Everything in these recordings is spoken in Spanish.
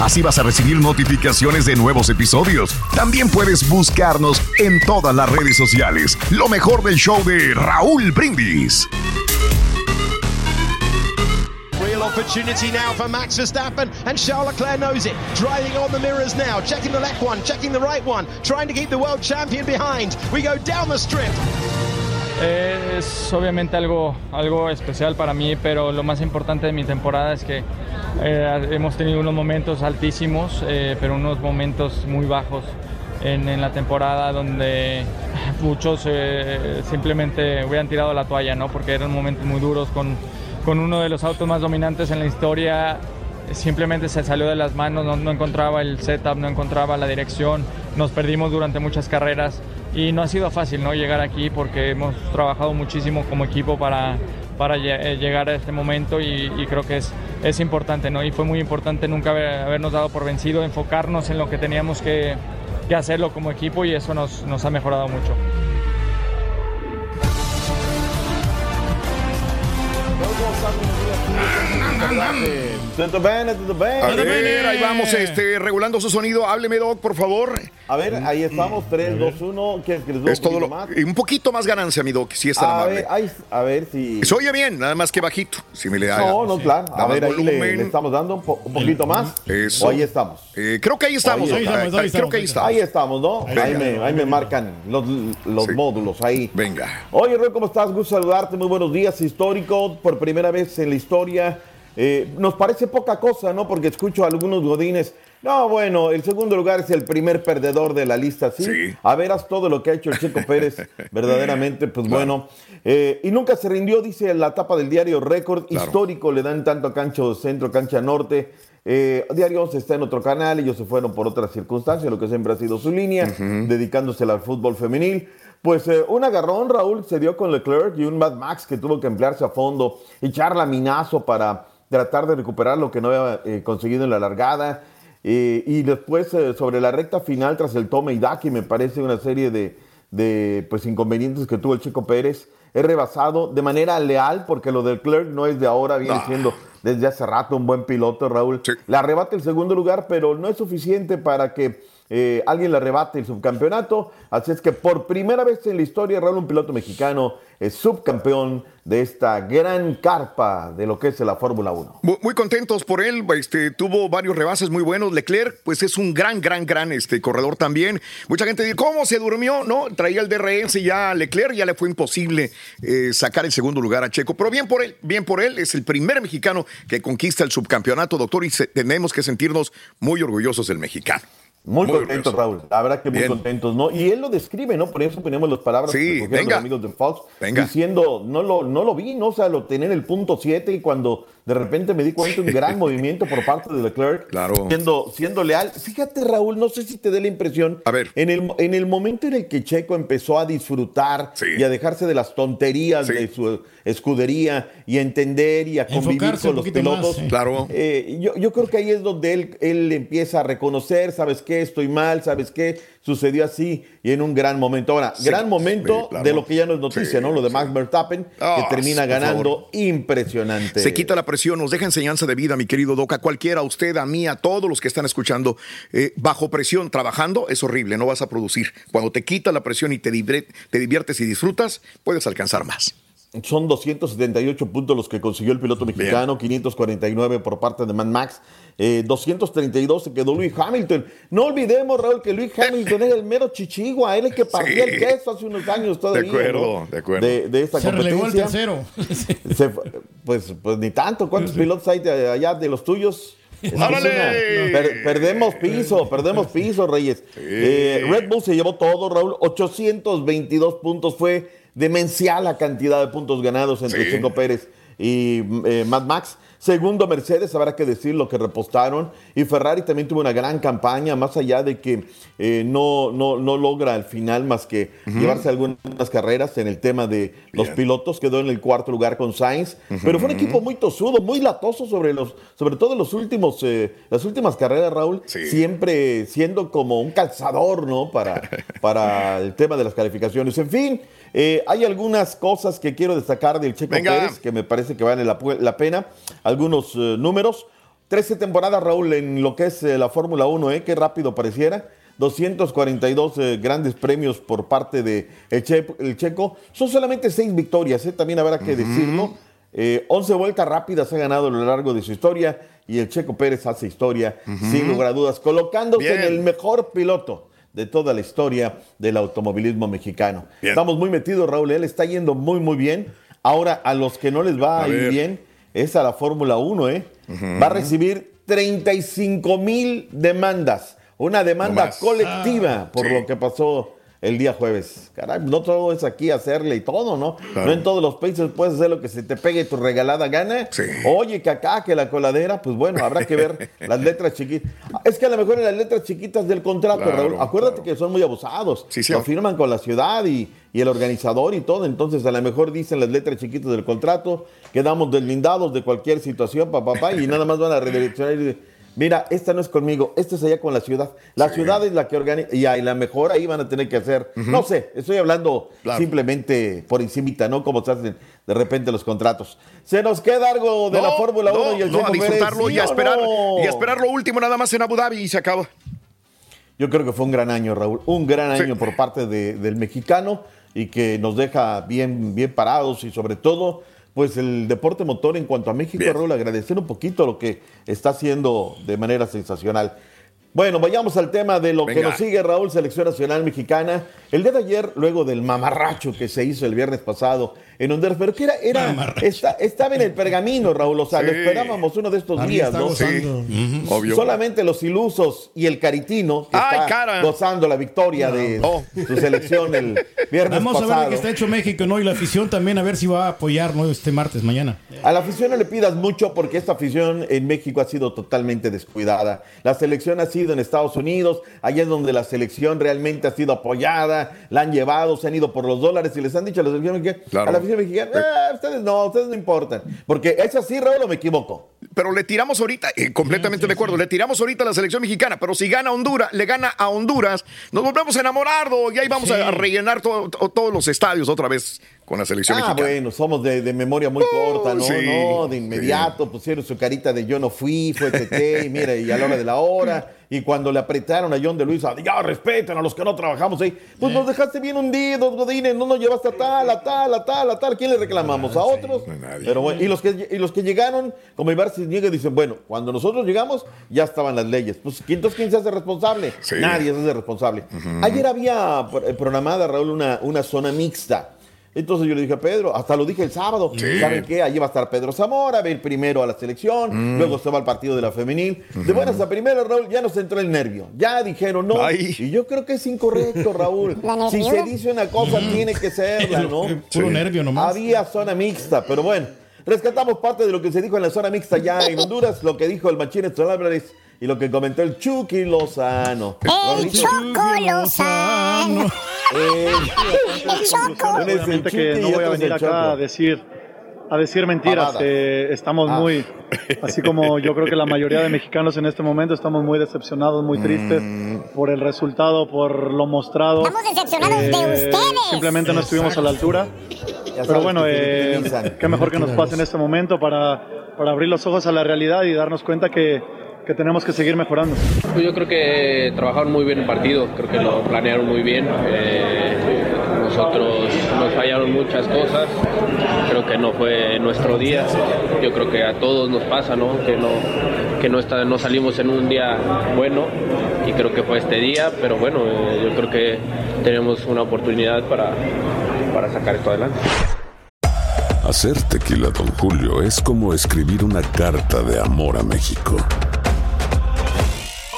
Así vas a recibir notificaciones de nuevos episodios. También puedes buscarnos en todas las redes sociales. Lo mejor del show de Raúl Brindis. Opportunity now for Max Verstappen, and Charles Leclerc knows it. Driving on the mirrors now, checking the left one, checking the right one, trying to keep the world champion behind. We go down the strip. Es obviamente algo, algo especial para mí, pero lo más importante de mi temporada es que eh, hemos tenido unos momentos altísimos, eh, pero unos momentos muy bajos en, la temporada donde muchos eh, simplemente hubieran tirado la toalla, ¿no? porque eran momentos muy duros con, con uno de los autos más dominantes en la historia. Simplemente se salió de las manos, no, no encontraba el setup, no encontraba la dirección, nos perdimos durante muchas carreras y no ha sido fácil ¿no? llegar aquí porque hemos trabajado muchísimo como equipo para, para lle- llegar a este momento y, y creo que es, es importante ¿no? y fue muy importante nunca haber- habernos dado por vencido, enfocarnos en lo que teníamos que, que hacerlo como equipo y eso nos, nos ha mejorado mucho. Tutto bene, tutto bene. A ver, ahí vamos, este, regulando su sonido. Hábleme, Doc, por favor. A ver, ahí estamos, 3, 2, 1. ¿Quieres que les dé Es un todo poquito lo, más? y un poquito más ganancia, mi Doc, si es tan A amable. ver, ahí- a ver si... Se oye bien, nada más que bajito. Si me le da. No, no, claro. A ver, ahí le, volumen. le estamos dando un, po- un poquito más. Eso. O ahí estamos. Eh, creo que ahí estamos. Ahí estamos, Ah, creo que ahí estamos. Ahí estamos, ¿no? Venga. Ahí me, ahí me marcan los, los módulos ahí. Venga. Oye, Roy, ¿cómo estás? Gusto saludarte. Muy buenos días. Histórico, por primera vez en la historia. Eh, nos parece poca cosa, ¿no? Porque escucho a algunos godines. No, bueno, el segundo lugar es el primer perdedor de la lista, ¿sí? A veras todo lo que ha hecho el Checo Pérez, verdaderamente, pues bueno. Eh, y nunca se rindió, dice la tapa del diario Récord. Histórico, le dan tanto a Cancho Centro, Cancha Norte. Eh, Diario 11 está en otro canal, ellos se fueron por otras circunstancias, lo que siempre ha sido su línea, dedicándose al fútbol femenil. Pues eh, un agarrón, Raúl, se dio con Leclerc y un Mad Max que tuvo que emplearse a fondo, echar laminazo para tratar de recuperar lo que no había eh, conseguido en la largada. Eh, y después, eh, sobre la recta final, tras el tome y daque, me parece una serie de, de, pues, inconvenientes que tuvo el Chico Pérez. Es rebasado de manera leal, porque lo del Clerc no es de ahora, viene No. siendo desde hace rato un buen piloto, Raúl. Le arrebata el segundo lugar, pero no es suficiente para que eh, alguien le arrebate el subcampeonato. Así es que por primera vez en la historia, Raúl, un piloto mexicano es subcampeón de esta gran carpa de lo que es la Fórmula 1. Muy, contentos por él, este, tuvo varios rebases muy buenos. Leclerc, pues es un gran, gran, gran este, corredor también. Mucha gente dice, ¿cómo se durmió? No, traía el DRS y ya a Leclerc ya le fue imposible eh, sacar el segundo lugar a Checo. Pero bien por él, bien por él, es el primer mexicano que conquista el subcampeonato, doctor, y tenemos que sentirnos muy orgullosos del mexicano. Muy, Muy contentos, orgulloso. Raúl. La verdad que muy Bien. contentos, ¿no? Y él lo describe, ¿no? Por eso ponemos las palabras Sí, que los amigos de Fox. Venga. Diciendo, no lo, no lo vi, ¿no? O sea, lo tenía en el punto 7 y cuando de repente me di cuenta un gran movimiento por parte de Leclerc. Claro. Siendo, siendo leal. Fíjate, Raúl, no sé si te dé la impresión. A ver. En el, en el momento en el que Checo empezó a disfrutar Sí. y a dejarse de las tonterías Sí. de su escudería y a entender y a convivir Enfocarse con los más, pilotos. sí. Claro. Eh, yo, yo creo que ahí es donde él, él empieza a reconocer, ¿sabes qué? Estoy mal, ¿sabes qué? Sucedió así y en un gran momento. Ahora, Sí, gran momento sí, claro. de lo que ya no es noticia, Sí, ¿no? Lo de. Max Verstappen, Ah, que termina por ganando impresionante. Se quita la presión, nos deja enseñanza de vida, mi querido Doc. A cualquiera, a usted, a mí, a todos los que están escuchando. eh, bajo presión, trabajando, es horrible, no vas a producir. Cuando te quita la presión y te, te diviertes y disfrutas, puedes alcanzar más. Son 278 puntos los que consiguió el piloto mexicano, 549 por parte de Mad Max, eh, 232 se quedó Luis Hamilton. No olvidemos, Raúl, que Luis Hamilton era el mero chichigua, él el que partía Sí. el queso hace unos años todavía. acuerdo, ¿no? de acuerdo. De, de esta Se relegó al competencia. tercero. Se pues, pues ni tanto. ¿Cuántos pilotos hay de allá de los tuyos? Es es perdemos piso, perdemos piso, Reyes. Eh, Red Bull se llevó todo, Raúl. 822 puntos. Fue demencial la cantidad de puntos ganados entre Sí. Checo Pérez y eh, Mad Max. Segundo, Mercedes, habrá que decir lo que repostaron. Y Ferrari también tuvo una gran campaña, más allá de que eh, no, no, no logra al final más que llevarse algunas carreras en el tema de los Bien. pilotos. Quedó en el cuarto lugar con Sainz. Pero fue un equipo muy tosudo, muy latoso sobre los, sobre todo en los últimos, eh, las últimas carreras, Raúl. Sí. Siempre siendo como un calzador, ¿no? Para, para el tema de las calificaciones. En fin, eh, hay algunas cosas que quiero destacar del Checo Venga. Pérez que me parece que vale la, pena. Algunos eh, números. 13 temporadas, Raúl, en lo que es eh, la Fórmula 1, ¿eh? Qué rápido pareciera. 242 eh, grandes premios por parte de el, Che- el Checo. Son solamente 6 victorias, ¿eh? también habrá que decirlo. Eh, 11 vueltas rápidas ha ganado a lo largo de su historia y el Checo Pérez hace historia, sin lugar a dudas, colocándose Bien. en el mejor piloto de toda la historia del automovilismo mexicano. Bien. Estamos muy metidos, Raúl, él está yendo muy, muy bien. Ahora, a los que no les va A a, ir bien, es a la Fórmula 1, ¿eh? Va a recibir 35 mil demandas. Una demanda No colectiva por sí. lo que pasó el día jueves. Caray, no todo es aquí hacerle y todo, ¿no? Claro. No en todos los países puedes hacer lo que se te pegue tu regalada gana. Sí. Oye, que acá, que la coladera, pues bueno, habrá que ver las letras chiquitas. Es que a lo mejor en las letras chiquitas del contrato, Claro, Raúl, acuérdate claro. que son muy abusados. Sí, sí. Lo firman con la ciudad y, y el organizador y todo. Entonces, a lo mejor dicen las letras chiquitas del contrato, quedamos deslindados de cualquier situación, papá, papá, y nada más van a redireccionar y Mira, esta no es conmigo, esta es allá con la ciudad. La ciudad es la que organiza, y a la mejor ahí van a tener que hacer. No sé, estoy hablando Claro. simplemente por encimita, ¿no? Como se hacen de repente los contratos. Se nos queda algo de la Fórmula 1 no, y el no, a disfrutarlo ¿sí y a esperar y a esperar lo último nada más en Abu Dhabi y se acaba. Yo creo que fue un gran año, Raúl. Un gran Sí. año por parte de- del mexicano y que nos deja bien, bien parados y sobre todo, pues el deporte motor en cuanto a México, Bien. Raúl, agradecer un poquito lo que está haciendo de manera sensacional. Bueno, vayamos al tema de lo que nos sigue, Raúl, Selección Nacional Mexicana. El día de ayer, luego del mamarracho que se hizo el viernes pasado en Honduras, pero que era, era Mamarracho. está- estaba en el pergamino, Raúl, o sea, lo esperábamos uno de estos días, ¿no? gozando. Sí, obvio. Solamente los ilusos y el caritino que ¡Ay, está cara! gozando la victoria de No. su selección el viernes Vamos a ver pasado. de qué está hecho México, ¿no? Y la afición también, a ver si va a apoyar ¿no? este martes, mañana. A la afición no le pidas mucho porque esta afición en México ha sido totalmente descuidada. La selección ha sido en Estados Unidos, allá es donde la selección realmente ha sido apoyada, la han llevado, se han ido por los dólares y les han dicho a la selección mexicana, Claro. a la afición mexicana, "Ah, ustedes no, ustedes no importan. Porque es así, Raúl, o me equivoco. Pero le tiramos ahorita, eh, completamente de acuerdo, le tiramos ahorita a la selección mexicana, pero si gana Honduras, le gana a Honduras, nos volvemos a enamorar, y ahí vamos Sí. a, rellenar to- to- todos los estadios otra vez con la selección Ah, mexicana. bueno, somos de, de memoria muy corta, ¿no? sí, no, de inmediato pusieron su carita de yo no fui, fue TT, y mira, y a la hora de la hora, y cuando le apretaron a John de Luisa, ya respeten a los que no trabajamos ahí, pues nos dejaste bien hundidos, Godínez, no nos llevaste a tal, a tal, a tal, a tal, ¿quién le reclamamos? ¿A otros? a nadie. Pero bueno, y los que, y los que llegaron, como Ibar Cisniega, dicen, bueno, cuando nosotros llegamos, ya estaban las leyes. Pues, entonces, ¿quién se hace responsable? Sí. Nadie se hace responsable. Ayer había eh, programada, Raúl, una, una zona mixta Entonces yo le dije a Pedro, hasta lo dije el sábado, Sí. ¿saben qué? Allí va a estar Pedro Zamora, va a ir primero a la selección, Mm. luego se va al partido de la femenil. De buenas a primero, Raúl, ya nos entró el nervio. Ya dijeron no. Ay. Y yo creo que es incorrecto, Raúl. La si se dice una cosa, tiene que serla, ¿no? Puro nervio nomás. Había zona mixta, pero bueno, rescatamos parte de lo que se dijo en la zona mixta ya en Honduras, lo que dijo el Machín Álvarez y lo que comentó el Chucky Lozano. El Raulito, Choco Lozano. eh, El Choco. es el Obviamente que no voy a venir el acá Choco. a decir a decir mentiras. Eh, estamos Ah. muy, así como yo creo que la mayoría de mexicanos en este momento estamos muy decepcionados, muy tristes por el resultado, por lo mostrado. Estamos decepcionados de Eh, ustedes. Simplemente no estuvimos a la altura. Ya Pero bueno, que eh, qué mejor que nos pase en este momento para, para abrir los ojos a la realidad y darnos cuenta que, que tenemos que seguir mejorando. Pues yo creo que trabajaron muy bien el partido, creo que lo planearon muy bien. Eh, nosotros nos fallaron muchas cosas, creo que no fue nuestro día. Yo creo que a todos nos pasa, ¿no? Que no, que no, está, no salimos en un día bueno y creo que fue este día, pero bueno, eh, yo creo que tenemos una oportunidad para, para sacar esto adelante. Hacer tequila, Don Julio, es como escribir una carta de amor a México.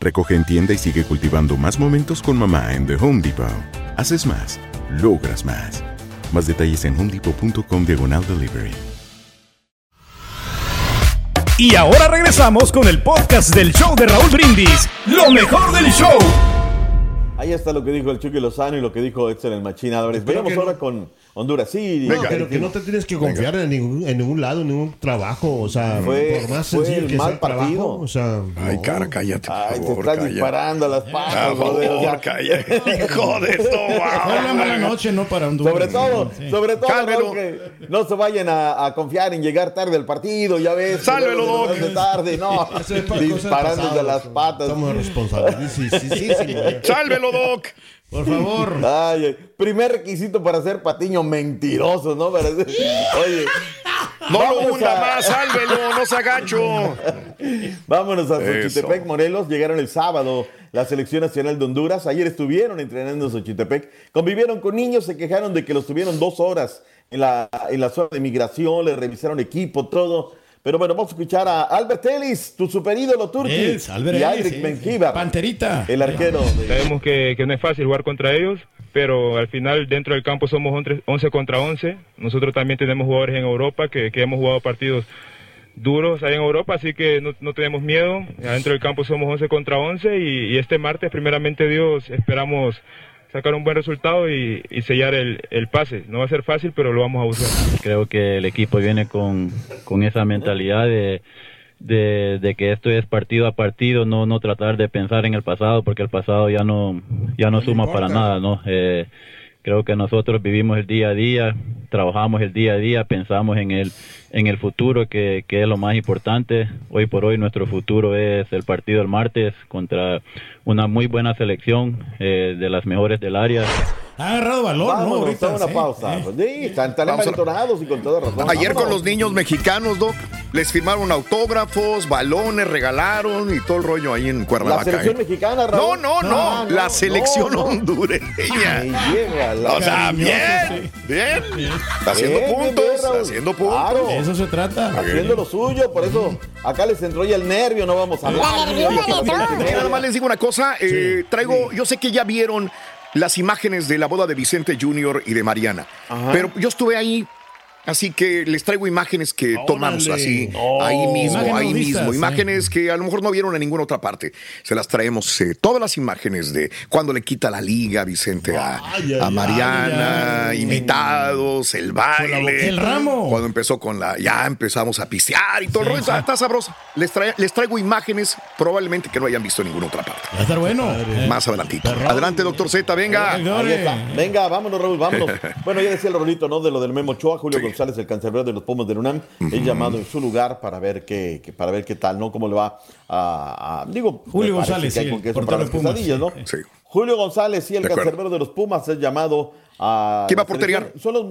Recoge en tienda y sigue cultivando más momentos con mamá en The Home Depot. Haces más, logras más. Más detalles en homedepot.com diagonal delivery. Y ahora regresamos con el podcast del show de Raúl Brindis. Lo mejor del show. Ahí está lo que dijo el Chucky Lozano y lo que dijo Excel el Machín Álvarez. Ahora con Honduras. Sí, No, Venga, pero que no te tienes que confiar en ningún, en ningún lado, en ningún trabajo. O sea, Fue- por más fue sencillo el que sea mal trabajo. partido. O sea, Ay, no. cara, cállate. por Ay, te estás calla. disparando a las patas, o sea. favor, calla. Hijo de esto, Fue una mala noche, ¿no? Para Honduras. Sobre todo, Sí. sobre todo, Cálmelo. Raúl, que no se vayan a, a confiar en llegar tarde al partido, ya ves. Sálvelo, Doc. tarde, no, a pasadas. las patas. Somos responsables. Sí, sí, sí. Sálvelo, Doc. Por favor. Ay, ay, primer requisito para ser patiño mentiroso, ¿no? Para ser- Oye, No lo hunda a- más, sálvelo, no se agacho. Vámonos a. Xochitepec, Morelos. Llegaron el sábado la Selección Nacional de Honduras. Ayer estuvieron entrenando en Xochitepec. Convivieron con niños, se quejaron de que los tuvieron dos horas en la, en la zona de migración, le revisaron equipo, todo. Pero bueno, vamos a escuchar a Albert Ellis, tu super ídolo turco. Es, Albert y Ellis, Albert sí. Benjibar, Panterita. el arquero. Sabemos que, que no es fácil jugar contra ellos, pero al final dentro del campo somos 11 11 contra 11. Nosotros también tenemos jugadores en Europa que, que hemos jugado partidos duros ahí en Europa, así que no, no tenemos miedo. Adentro del campo somos 11 contra 11 y, y este martes, primeramente Dios, esperamos sacar un buen resultado y, y sellar el, el pase. No va a ser fácil, pero lo vamos a usar. Creo que el equipo viene con, con esa mentalidad de, de, de que esto es partido a partido, no, no tratar de pensar en el pasado, porque el pasado ya no, ya no suma para nada, ¿no? Eh, creo que nosotros vivimos el día a día, trabajamos el día a día, pensamos en el, en el futuro, que, que es lo más importante. Hoy por hoy nuestro futuro es el partido el martes contra una muy buena selección eh, de las mejores del área. Ha agarrado valor, ¿no? Vámonos Ahorita, una sí. pausa. Eh. Pues sí, están Vamos envalentonados y con toda razón. Ayer con los niños mexicanos, Doc, les firmaron autógrafos, balones, regalaron y todo el rollo ahí en La Cuernavaca. selección ¿eh? mexicana, No, Raúl. no, no, Ah, la selección no, no. hondureña. Llega la O sea, bien, Cariñoso, bien. Está haciendo Bien, puntos, bien, Raúl. haciendo puntos. Claro. De eso se trata. Haciendo lo suyo, por eso acá les entró ya el nervio, no vamos a hablar. Nada más les digo una cosa, eh, traigo, yo sé que ya vieron las imágenes de la boda de Vicente Junior y de Mariana, Ajá. pero yo estuve ahí Así que les traigo imágenes que tomamos así, Oh. ahí mismo, Imágenes ahí vistas, mismo. ¿eh? Imágenes que a lo mejor no vieron en ninguna otra parte. Se las traemos, eh, todas las imágenes de cuando le quita la liga Vicente a, Ay, ay, a Mariana, ay, ay. invitados, el baile. El ramo. Cuando empezó con la, ya empezamos a pisear y todo el rollo. Está, está sabroso. Les, trae- les traigo imágenes probablemente que no hayan visto en ninguna otra parte. Va a estar bueno. Más adelantito. Adelante, doctor Z, venga. Ahí está. Venga, vámonos, Raúl, vámonos. Bueno, ya decía el rolito, ¿no? De lo del Memo Ochoa, Julio González, el cancerbero de los Pumas del UNAM, es llamado en su lugar para ver qué, que- para ver qué tal, ¿no? Cómo le va a, a- digo, Julio González, que hay sí, con queso portero para de las Pumas, quesadillas, ¿no? Sí. Julio González, sí, el De acuerdo. cancerbero de los Pumas, es llamado a. ¿Quién va a selección. Son los.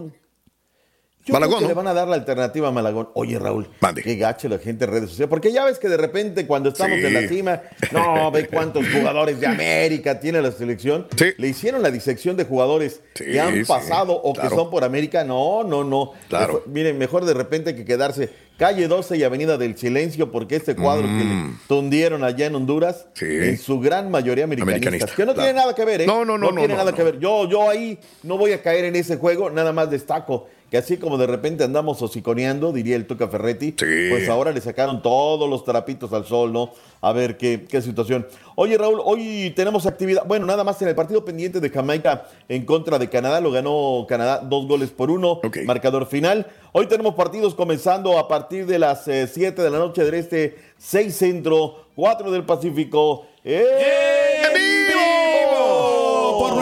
Yo Malagón, creo que ¿no? le van a dar la alternativa a Malagón. Oye, Raúl, qué gacho la gente en redes sociales. Porque ya ves que de repente cuando estamos Sí. en la cima, no, ve cuántos jugadores de América tiene la selección. Le hicieron la disección de jugadores que han pasado o claro. que son por América. No, no, no. Claro. Mejor- miren, mejor de repente que quedarse calle 12 y Avenida del Silencio, porque este cuadro que le tundieron allá en Honduras, Mm. En su gran mayoría americanistas. Americanista, que no claro. tiene nada que ver, ¿eh? No, no, no, no, tiene no, nada que ver. Yo, yo ahí no voy a caer en ese juego, nada más destaco que así como de repente andamos hociconeando, diría el Tuca Ferretti, pues ahora le sacaron todos los trapitos al sol, ¿no? A ver qué, qué situación. Oye, Raúl, hoy tenemos actividad, bueno, nada más en el partido pendiente de Jamaica en contra de Canadá, lo ganó Canadá dos goles por uno, marcador final. Hoy tenemos partidos comenzando a partir de las 7 de la noche del este, 6 centro, 4 del Pacífico. ¡En vivo!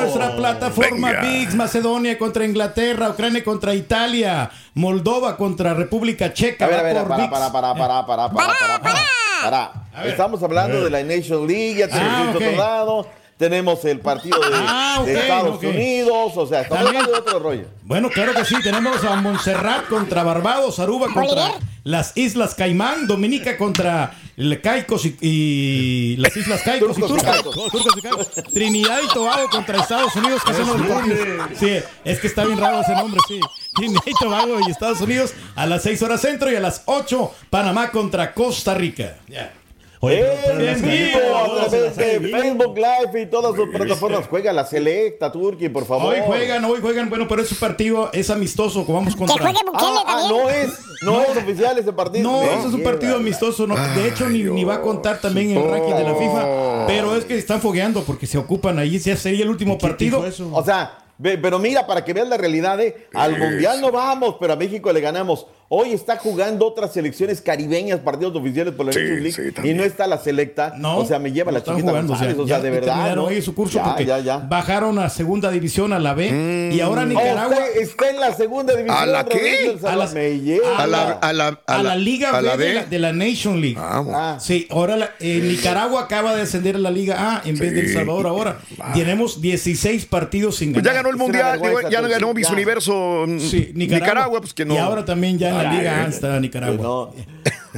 Nuestra plataforma. VIX, Macedonia contra Inglaterra, Ucrania contra Italia, Moldova contra República Checa. A ver, a ver, por para, VIX. para, para, para, para, para, para, para, para. Estamos hablando de la Nation League, ya tenemos Ah, otro lado, tenemos el partido de, Ah, de ok, Estados ok. Unidos, o sea, estamos También- hablando de otro rollo. Bueno, claro que sí. Tenemos a Montserrat contra Barbados, Aruba contra las Islas Caimán, Dominica contra el Caicos y, y las Islas Caicos y Turcos y Turcos. Caicos. Turcos y Caicos. Trinidad y Tobago contra Estados Unidos, que son los. Sí, es que está bien raro ese nombre, sí. Trinidad y Tobago y Estados Unidos a las 6 horas centro y a las 8 Panamá contra Costa Rica. Ya. En vivo, a través de Facebook Live y todas sus plataformas. Juega la Selecta, Turquía, por favor. Hoy juegan, hoy juegan. Bueno, pero ese partido es amistoso. Vamos contra. Ah, ah, no es, no, es oficial ese partido. No, ese es un partido amistoso. No, de hecho, ni, ni va a contar también en el ranking de la FIFA. Pero es que están fogueando porque se ocupan ahí. Ya sería el último partido. O sea, ve- pero mira, para que veas la realidad, ¿eh? al Mundial no vamos, pero a México le ganamos. Hoy está jugando otras selecciones caribeñas, partidos oficiales por la Sí, Nations League, sí, y no está la selecta. No, o sea, me lleva la chiquita jugando, González, o sea, de verdad. terminaron ¿no? hoy su curso Ya, porque ya, ya. bajaron a segunda división a la B y ahora Nicaragua Oh, está en la segunda división. ¿A la qué? A la- Salvador. Me lleva. A la, a la, a la Liga a B, la de, la, de la Nation League. Ah. Sí, ahora la- eh, Nicaragua acaba de ascender a la Liga A en vez de El Salvador ahora. Tenemos 16 partidos sin Pues ganar. ya ganó el mundial, ya ganó Miss. Universo mm, Nicaragua, pues que no. Y ahora también ya en la Ay, Liga A ay, está Nicaragua. No.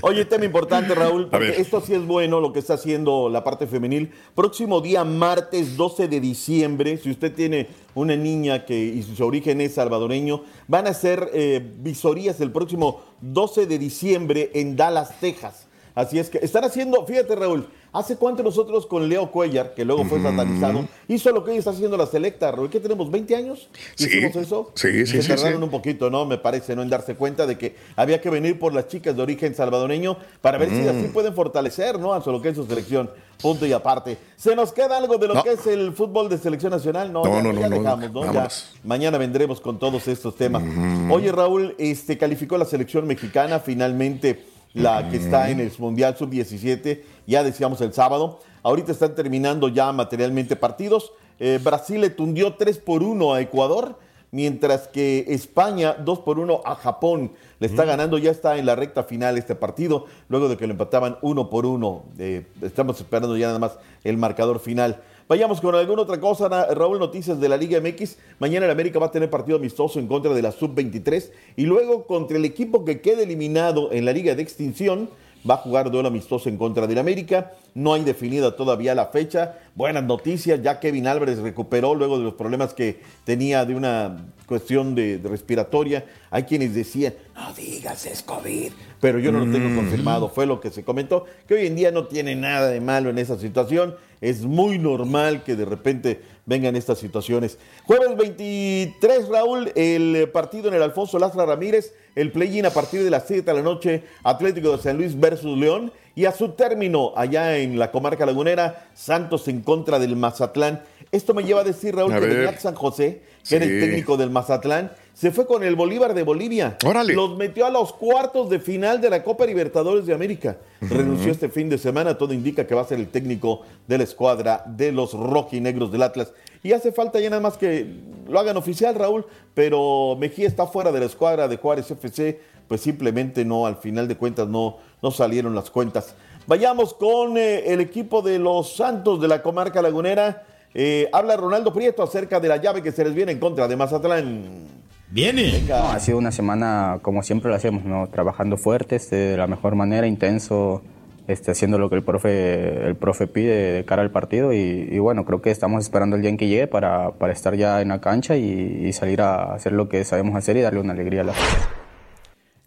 Oye, tema importante, Raúl, porque esto sí es bueno lo que está haciendo la parte femenil. Próximo día, martes 12 de diciembre, si usted tiene una niña que y su origen es salvadoreño, van a hacer eh, visorías el próximo 12 de diciembre en Dallas, Texas. Así es que están haciendo, fíjate Raúl, ¿hace cuánto nosotros con Leo Cuellar, que luego fue satanizado, hizo lo que hoy está haciendo la selecta, Raúl? ¿Qué tenemos, 20 años? Sí. ¿Hicimos eso? Sí, sí, Se sí, tardaron sí. un poquito, ¿no? Me parece, ¿no? En darse cuenta de que había que venir por las chicas de origen salvadoreño para ver si Mm. así pueden fortalecer, ¿no? A lo que es su selección. Punto y aparte. ¿Se nos queda algo de lo No. que es el fútbol de selección nacional? No, No, ya, no, ya no, dejamos, ¿no? Ya mañana vendremos con todos estos temas. Oye, Raúl, este calificó la selección mexicana finalmente la que está en el Mundial Sub-17, ya decíamos el sábado. Ahorita están terminando ya materialmente partidos. Eh, Brasil le tundió 3 por 1 a Ecuador, mientras que España 2 por 1 a Japón. Le está ganando, ya está en la recta final este partido, luego de que lo empataban 1 por 1. Eh, estamos esperando ya nada más el marcador final. Vayamos con alguna otra cosa, Ra- Raúl, noticias de la Liga MX. Mañana el América va a tener partido amistoso en contra de la Sub-23 y luego contra el equipo que quede eliminado en la Liga de Extinción va a jugar duelo amistoso en contra del América. No hay definida todavía la fecha. Buenas noticias, ya Kevin Álvarez recuperó luego de los problemas que tenía de una cuestión de, de respiratoria. Hay quienes decían, no digas es COVID, pero yo no lo tengo confirmado. Fue lo que se comentó, que hoy en día no tiene nada de malo en esa situación. Es muy normal que de repente vengan estas situaciones. Jueves 23, Raúl, el partido en el Alfonso Lastra Ramírez, el play-in a partir de las 7 de la noche, Atlético de San Luis versus León, y a su término, allá en la comarca lagunera, Santos en contra del Mazatlán. Esto me lleva a decir, Raúl, A que. Beñat San José, que era el técnico del Mazatlán, se fue con el Bolívar de Bolivia. Los metió a los cuartos de final de la Copa Libertadores de América. Renunció este fin de semana. Todo indica que va a ser el técnico de la escuadra de los rojinegros del Atlas. Y hace falta ya nada más que lo hagan oficial, Raúl. Pero Mejía está fuera de la escuadra de Juárez FC. Pues simplemente no, al final de cuentas no, no salieron las cuentas. Vayamos con eh, el equipo de los Santos de la comarca lagunera. Eh, habla Ronaldo Prieto acerca de la llave que se les viene en contra de Mazatlán. Viene. No, ha sido una semana como siempre lo hacemos, ¿no? Trabajando fuerte, este, de la mejor manera, intenso, este, haciendo lo que el profe, el profe pide de cara al partido y, y bueno, creo que estamos esperando el día en que llegue para, para estar ya en la cancha y, y salir a hacer lo que sabemos hacer y darle una alegría a la gente.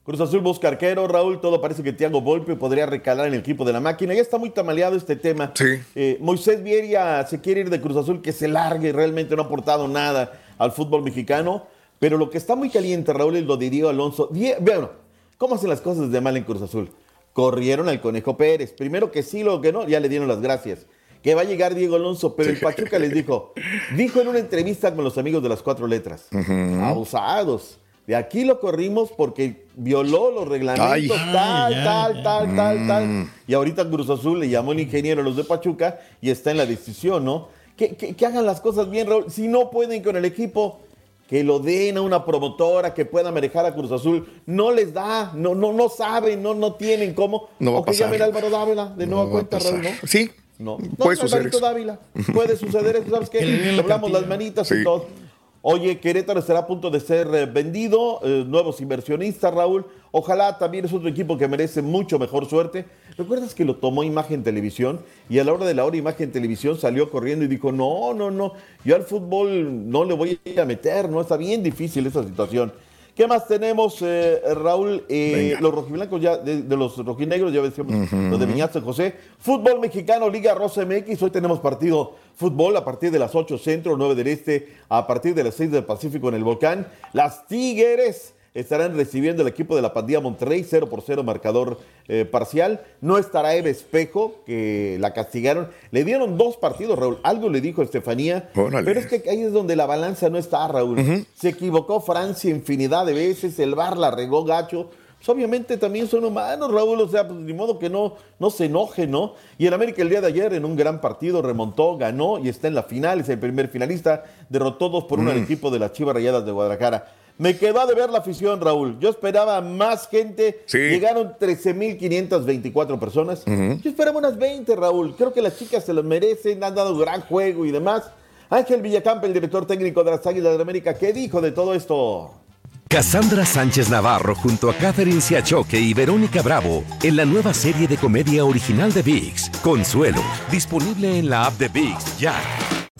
Cruz Azul busca arquero, Raúl, todo parece que Thiago Volpe podría recalar en el equipo de la máquina. Ya está muy tamaleado este tema. Eh, Moisés Vieria se quiere ir de Cruz Azul, que se largue, realmente no ha aportado nada al fútbol mexicano. Pero lo que está muy caliente, Raúl, es lo de Diego Alonso. Die- bueno, ¿cómo hacen las cosas de mal en Cruz Azul? Corrieron al Conejo Pérez. Primero que sí, luego que no, ya le dieron las gracias. Que va a llegar Diego Alonso, pero el Pachuca les dijo, dijo en una entrevista con los amigos de las cuatro letras, abusados. De aquí lo corrimos porque violó los reglamentos, Ay. tal, tal, tal, tal, tal. Mm. Y ahorita Cruz Azul le llamó el ingeniero a los de Pachuca y está en la decisión, ¿no? Que, que- que hagan las cosas bien, Raúl. Si no pueden con el equipo, que lo den a una promotora que pueda manejar a Cruz Azul. No les da, no, no, no saben, no, no tienen cómo. No va a o que pasar. llamen a Álvaro Dávila de No nueva va a cuenta. Raúl, ¿no? Sí, No, puede no, suceder Alvarito eso. Dávila. Puede suceder eso, ¿sabes qué? Que la Doblamos las manitas Sí. y todo. Oye, Querétaro estará a punto de ser eh, vendido, eh, nuevos inversionistas, Raúl. Ojalá también es otro equipo que merece mucho mejor suerte. ¿Recuerdas que lo tomó Imagen Televisión? Y a la hora de la hora Imagen Televisión salió corriendo y dijo, no, no, no, yo al fútbol no le voy a meter, no, está bien difícil esa situación. ¿Qué más tenemos, eh, Raúl? Eh, los rojiblancos ya, de, de los rojinegros, ya decíamos, los de Viñat San José. Fútbol mexicano, Liga Rosa MX. Hoy tenemos partido fútbol a partir de las 8 centro, 9 del este, a partir de las 6 del Pacífico en el Volcán. Las Tigres estarán recibiendo el equipo de la pandilla Monterrey, 0 por 0 marcador eh, parcial. No estará Eve Espejo, que la castigaron. Le dieron dos partidos, Raúl. Algo le dijo Estefanía. Órale. Pero es que ahí es donde la balanza no está, Raúl. Se equivocó Francia infinidad de veces, el VAR la regó gacho. Pues obviamente también son humanos, Raúl, o sea, pues ni modo que no, no se enoje, ¿no? Y el América el día de ayer en un gran partido remontó, ganó y está en la final, es el primer finalista, derrotó dos por uno al Mm. equipo de las Chivas Rayadas de Guadalajara. Me quedó a de ver la afición, Raúl. Yo esperaba más gente. Llegaron 13.524 personas. Yo esperaba unas 20, Raúl. Creo que las chicas se lo merecen, han dado gran juego y demás. Ángel Villacampa, el director técnico de las Águilas de América, ¿qué dijo de todo esto? Cassandra Sánchez Navarro junto a Catherine Siachoque y Verónica Bravo en la nueva serie de comedia original de VIX, Consuelo, disponible en la app de VIX ya.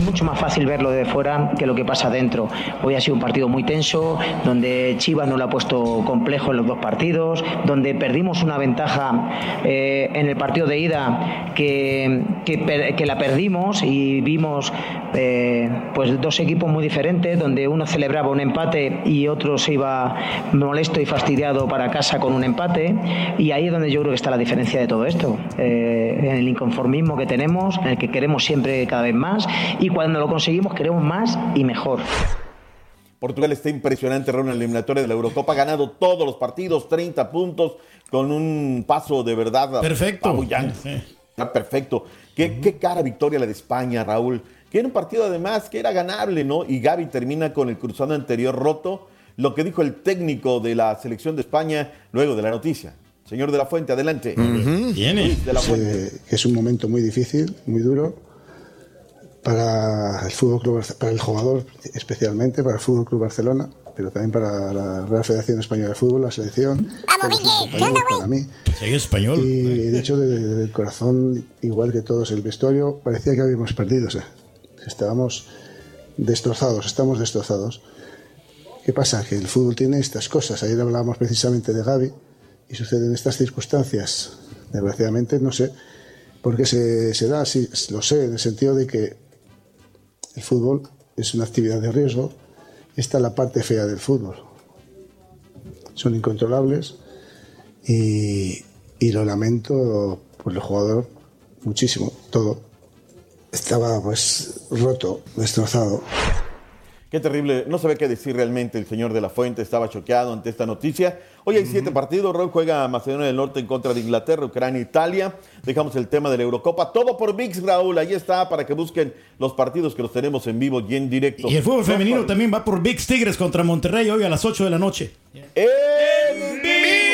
Es mucho más fácil verlo de fuera que lo que pasa dentro. Hoy ha sido un partido muy tenso, donde Chivas no lo ha puesto complejo en los dos partidos, donde perdimos una ventaja eh, en el partido de ida que, que, la perdimos y vimos eh, pues dos equipos muy diferentes, donde uno celebraba un empate y otro se iba molesto y fastidiado para casa con un empate. Y ahí es donde yo creo que está la diferencia de todo esto, eh, en el inconformismo que tenemos, en el que queremos siempre cada vez más y cuando lo conseguimos queremos más y mejor. Portugal está impresionante, Raúl, en la eliminatoria de la Eurocopa. Ha ganado todos los partidos, 30 puntos, con un paso de verdad. Perfecto. Está perfecto. ¿Qué, qué cara victoria la de España, Raúl. Que era un partido además que era ganable, ¿no? Y Gaby termina con el cruzado anterior roto. Lo que dijo el técnico de la selección de España luego de la noticia. Señor de la Fuente, adelante. Luis de la Fuente. Eh, que es un momento muy difícil, muy duro para el fútbol Club para el jugador especialmente, para el Fútbol Club Barcelona, pero también para la Real Federación Española de Fútbol, la selección, para compañeros, para mí. Soy español. Y de hecho, desde del corazón, igual que todos, el vestuario parecía que habíamos perdido. o sea, estábamos destrozados, estamos destrozados. ¿Qué pasa? Que el fútbol tiene estas cosas. Ayer hablábamos precisamente de Gaby y suceden estas circunstancias. Desgraciadamente, no sé por qué se, se da, sí, lo sé, en el sentido de que el fútbol es una actividad de riesgo. Esta es la parte fea del fútbol. Son incontrolables y, y lo lamento por el jugador muchísimo, todo. Estaba pues roto, destrozado. Qué terrible. No sabe qué decir realmente el señor de la Fuente. Estaba choqueado ante esta noticia. Hoy hay siete partidos. Raúl juega Macedonia del Norte en contra de Inglaterra, Ucrania, Italia. Dejamos el tema de la Eurocopa. Todo por VIX, Raúl. Ahí está para que busquen los partidos que los tenemos en vivo y en directo. Y el fútbol femenino también va por Big Tigres contra Monterrey hoy a las 8 de la noche. ¡En vivo!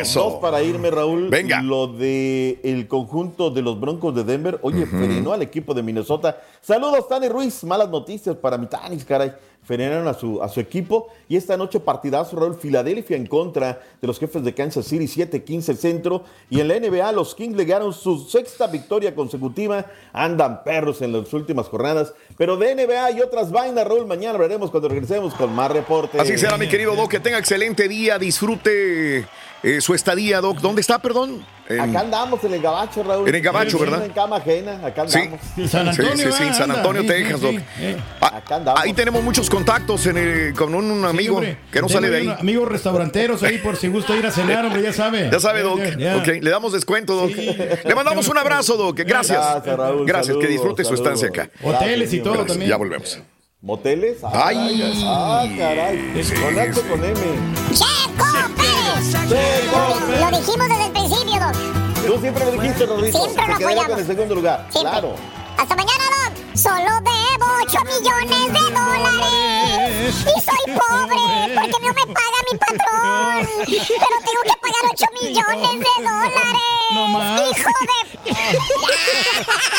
Eso. Dos para irme, Raúl. Venga. Lo de el conjunto de los Broncos de Denver. Oye, frenó al equipo de Minnesota. Saludos, Tani Ruiz. Malas noticias para mi Tanis, caray. Frenaron a su, a su equipo. Y esta noche partidazo, Raúl. Filadelfia en contra de los jefes de Kansas City, 7-15 centro. Y en la NBA, los Kings legaron su sexta victoria consecutiva. Andan perros en las últimas jornadas. Pero de NBA y otras vainas, Raúl. Mañana veremos cuando regresemos con más reportes. Así será, mi querido Doc. Que tenga excelente día. Disfrute eh, su estadía, Doc. ¿Dónde está, perdón? En- Acá andamos en el Gabacho, Raúl. En el Gabacho, Sí, ¿verdad? En cama ajena, acá Sí. andamos. Sí, sí, sí, en San Antonio, Texas, Doc. Ah, ahí tenemos muchos contactos en el- con un, un amigo hombre. que no sale de ahí Amigos restauranteros ahí por si gusta ir a cenar, hombre, ya sabe. Ya sabe, Doc. Ya, ya. Ok, le damos descuento, Doc. Le mandamos un abrazo, Doc. Gracias. Gracias, Raúl. Gracias, que Saludos, disfrute su estancia acá. Hoteles y todo Gracias. también. Ya volvemos. ¿Moteles? Ay. Ah, caray. Con H con M. ¡Checo Pérez! Lo dijimos desde el principio, Doc. Tú siempre lo dijiste, Rorrito. Siempre lo quedaría con apoyamos. el segundo lugar. Siempre. Claro. Hasta mañana, Doc. Solo debo 8 millones de dólares. Y soy pobre porque no me paga mi patrón. Pero tengo que pagar 8 millones de dólares. No más. ¡Hijo de...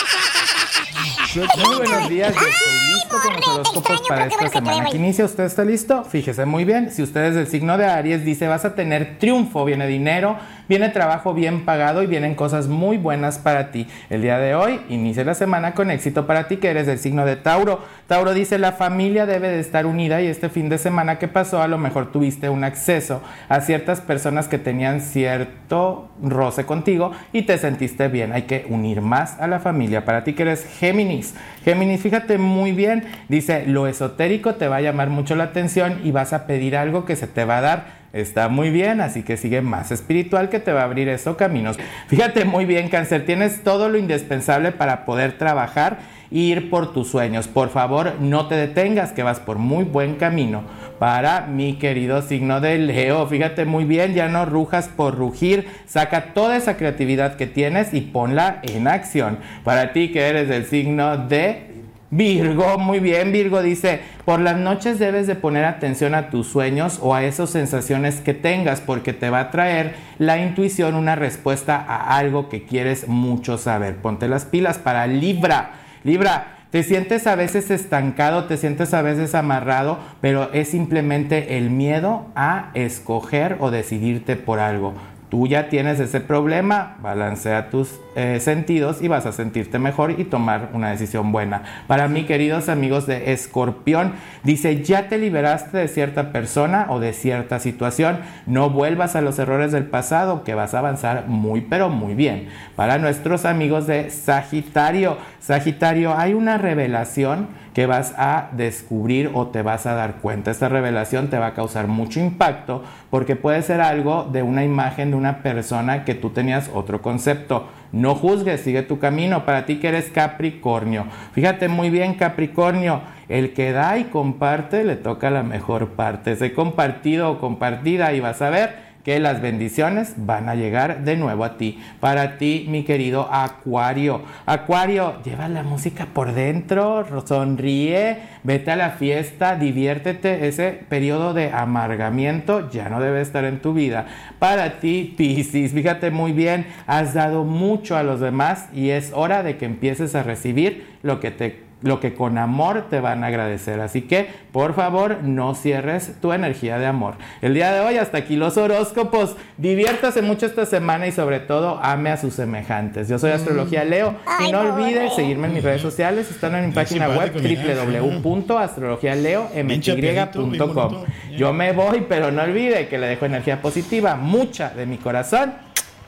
Muy buenos días, yo estoy listo con los horóscopos para esta semana que inicia. ¿Usted está listo? Fíjese muy bien, si usted es del signo de Aries, dice vas a tener triunfo, viene dinero, viene trabajo bien pagado y vienen cosas muy buenas para ti. El día de hoy inicia la semana con éxito para ti que eres del signo de Tauro. Tauro dice la familia debe de estar unida y este fin de semana que pasó a lo mejor tuviste un acceso a ciertas personas que tenían cierto roce contigo y te sentiste bien. Hay que unir más a la familia. Para ti que eres Géminis. Géminis, fíjate muy bien. Dice, lo esotérico te va a llamar mucho la atención y vas a pedir algo que se te va a dar. Está muy bien, así que sigue más espiritual que te va a abrir esos caminos. Fíjate muy bien, cáncer, tienes todo lo indispensable para poder trabajar ir por tus sueños. Por favor, no te detengas, que vas por muy buen camino. Para mi querido signo de Leo, fíjate muy bien, ya no rujas por rugir, saca toda esa creatividad que tienes y ponla en acción. Para ti que eres del signo de Virgo, muy bien, Virgo dice, por las noches debes de poner atención a tus sueños o a esas sensaciones que tengas porque te va a traer la intuición una respuesta a algo que quieres mucho saber. Ponte las pilas para Libra. Libra, te sientes a veces estancado, te sientes a veces amarrado, pero es simplemente el miedo a escoger o decidirte por algo. Tú ya tienes ese problema, balancea tus eh, sentidos y vas a sentirte mejor y tomar una decisión buena. Para mí, queridos amigos de Escorpión, dice, ya te liberaste de cierta persona o de cierta situación, no vuelvas a los errores del pasado, que vas a avanzar muy, pero muy bien. Para nuestros amigos de Sagitario, Sagitario, hay una revelación que vas a descubrir o te vas a dar cuenta. Esta revelación te va a causar mucho impacto porque puede ser algo de una imagen de una persona que tú tenías otro concepto. No juzgues, sigue tu camino. Para ti que eres Capricornio. Fíjate muy bien, Capricornio. El que da y comparte le toca la mejor parte. Ese compartido o compartida y vas a ver que las bendiciones van a llegar de nuevo a ti. Para ti, mi querido Acuario. Acuario, lleva la música por dentro, sonríe, vete a la fiesta, diviértete. Ese periodo de amargamiento ya no debe estar en tu vida. Para ti, Piscis, fíjate muy bien, has dado mucho a los demás y es hora de que empieces a recibir lo que te lo que con amor te van a agradecer. Así que, por favor, no cierres tu energía de amor. El día de hoy, hasta aquí los horóscopos. Diviértase mucho esta semana y sobre todo ame a sus semejantes. Yo soy Astrología Leo y no olvides seguirme en mis redes sociales. Están en mi página web www.astrologialeomty.com. Yo me voy, pero no olvide que le dejo energía positiva, mucha de mi corazón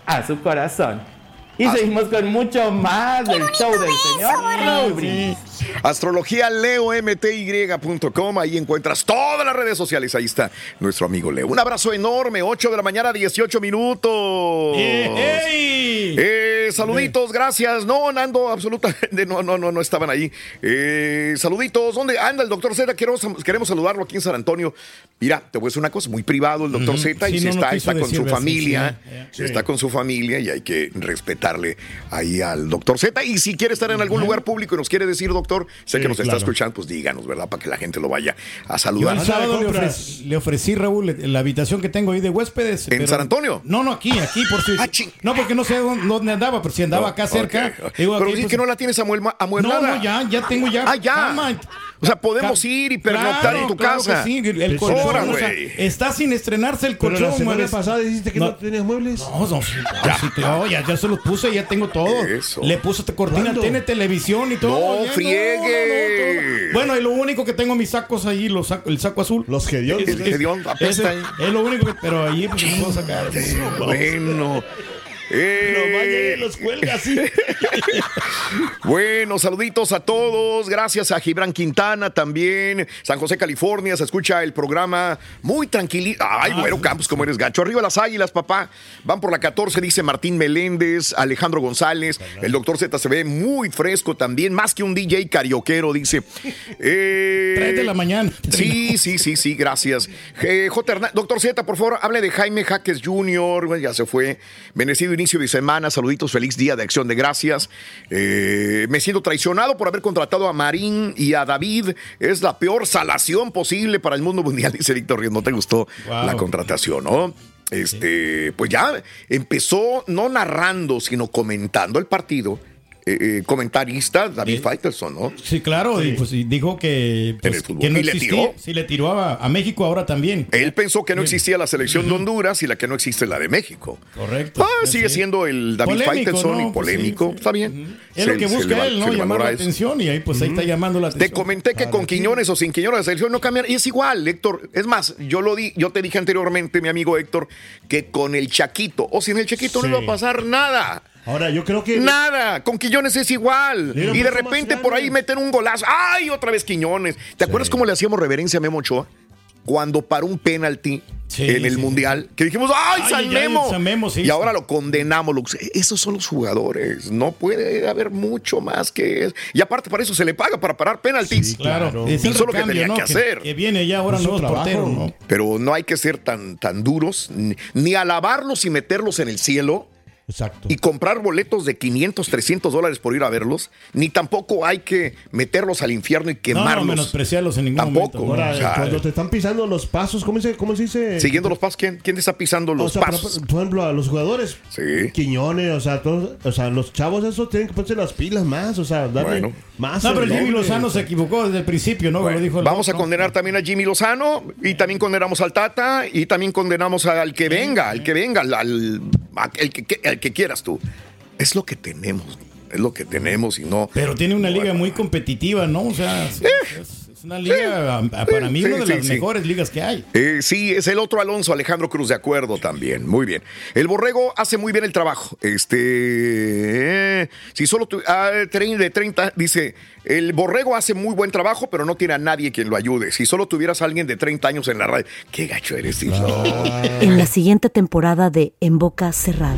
a su corazón. Y seguimos con mucho más del show del señor Raúl Brindis. astrologialeomty.com, ahí encuentras todas las redes sociales, ahí está nuestro amigo Leo. Un abrazo enorme, 8 de la mañana, 18 minutos. Eh, saluditos, gracias. No, Nando, absolutamente, no, no, no, no estaban ahí. Eh, saluditos, ¿dónde anda el doctor Z? Queremos, queremos saludarlo aquí en San Antonio. Mira, te voy a decir una cosa, muy privado el doctor. Z, y Sí, si no, está, está con su familia, sí, sí. está con su familia y hay que respetarle ahí al doctor Z. Y si quiere estar en algún lugar público y nos quiere decir, doctor, sé Sí, que nos está claro. escuchando, pues díganos, ¿verdad? Para que la gente lo vaya a Yo saludar. el sábado le ofrecí, le ofrecí, Raúl, la habitación que tengo ahí de huéspedes. ¿En San Antonio? No, no, aquí, aquí, por si. no, porque no sé dónde, dónde andaba, pero si andaba acá cerca. Digo, Pero aquí, pues- que no la tienes amuelma- amueblada. No, no, ya, ya tengo ya. Ah, ya. cama. O sea, podemos ir y pernoctar Claro, en tu claro casa. que sí, el, el colchón, ahora, o sea, güey. está sin estrenarse el Pero colchón. la semana mueves- pasada dijiste que no, tenías muebles. No, no, sí, no, sí, no, ya, ya se los puse, ya tengo todo. Le puse esta cortina, ¿Cuándo? tiene televisión y todo. No ya, friegue. no, no, todo. Bueno, y lo único que tengo mis sacos ahí, los saco- el saco azul. Los Gedeón. El Gedeón apesta ahí. Es lo único que, pero allí pues no puedo sacar. Bueno. Eh, Pero vaya y los cuelga así. Bueno, saluditos a todos. Gracias a Gibran Quintana también. San José, California. Se escucha el programa muy tranquilito. Ay, güero Campos, como eres gacho. Arriba las águilas, papá. Van por la 14, dice Martín Meléndez, Alejandro González. El doctor Z se ve muy fresco también. Más que un DJ carioquero, dice. Eh, de la mañana. Sí, sí, sí, sí, gracias. Eh, J. Doctor Z, por favor, hable de Jaime Jaques Jr., bueno, ya se fue. Bendecido inicio de semana, saluditos, feliz día de acción de gracias. Eh, me siento traicionado por haber contratado a Marín y a David. Es la peor salación posible para el mundo mundial, dice Víctor Ríos. ¿No te gustó Wow. la contratación, no? Este, pues ya empezó no narrando, sino comentando el partido. Eh, eh, comentarista David Faitelson, ¿no? Sí, claro, y pues y dijo que, pues, que no ¿Y le existía. tiró? Sí, le tiró a, a México ahora también. Él pensó que no existía la selección de Honduras y la que no existe la de México. Correcto. Ah, Sí, sigue sí. siendo el David Polémico, Faitelson ¿no? y Pues polémico. Está bien. Es Se- lo que busca va- él, ¿no? Llamar la eso. atención y ahí pues ahí está llamando la Te atención. comenté que con Quiñones o sin Quiñones la selección no cambia. Y es igual, Héctor. Es más, yo lo di, yo te dije anteriormente, mi amigo Héctor, que con el Chaquito o sin el Chaquito Sí. no iba a pasar nada. Ahora, yo creo que. Nada, con Quiñones es igual. Y de repente por ahí meten un golazo. ¡Ay, otra vez Quiñones! ¿Te acuerdas cómo le hacíamos reverencia a Memo Ochoa? Cuando paró un penalti Sí, en el sí, Mundial, que dijimos, ¡ay, Ay, San ay, ay, Memo! San Memo, sí, y ahora lo condenamos. lo- Esos son los jugadores. No puede haber mucho más que eso. Y aparte, para eso se le paga, para parar penaltis. Claro, es el Hizo lo que tenía ¿no? que hacer. Que viene ya ahora Es nuevos trabajo. porteros, ¿no? Pero no hay que ser tan, tan duros, ni, ni alabarlos y meterlos en el cielo, Exacto. y comprar boletos de 500, 300 dólares por ir a verlos, ni tampoco hay que meterlos al infierno y No, no, quemarlos. menospreciarlos en ningún Tampoco. momento. Ahora, o sea, cuando te están pisando los pasos, ¿cómo se, cómo se dice? Siguiendo los pasos, ¿quién, quién te está pisando los o sea, por- pasos? Por, ejemplo, a los jugadores. Sí. Quiñones, o sea, todos, o sea, los chavos esos tienen que ponerse las pilas más, o sea, darle Bueno. más. No, pero el Jimmy. Lozano se equivocó desde el principio, ¿no? Lo dijo el Vamos a condenar también a Jimmy Lozano y también condenamos al Tata y también condenamos al que venga, al que venga, al, al- a- el, que, que- el que quieras tú. Es lo que tenemos, es lo que tenemos y no. Pero tiene una liga muy competitiva, ¿no? O sea, es, es- es una liga, a- a- para mí, Sí, una de sí, las sí. mejores ligas que hay. Eh, sí, es el otro Alonso, Alejandro Cruz, de acuerdo también. Muy bien. El Borrego hace muy bien el trabajo. Este. eh, si solo tu, ah, de 30, dice. El Borrego hace muy buen trabajo, pero no tiene a nadie quien lo ayude. Si solo tuvieras a alguien de 30 años en la radio. Qué gacho eres, hijo. En la siguiente temporada de En Boca Cerrada.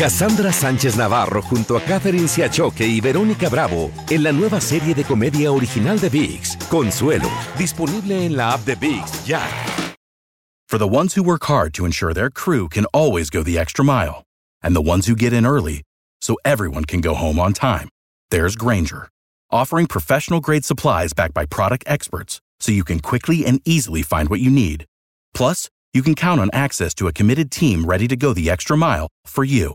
Cassandra Sánchez Navarro junto a Catherine Siachoque y Verónica Bravo en la nueva serie de comedia original de VIX, Consuelo, disponible en la app de VIX ya. For the ones who work hard to ensure their crew can always go the extra mile, and the ones who get in early so everyone can go home on time, there's Granger, offering professional grade supplies backed by product experts so you can quickly and easily find what you need. Plus, you can count on access to a committed team ready to go the extra mile for you.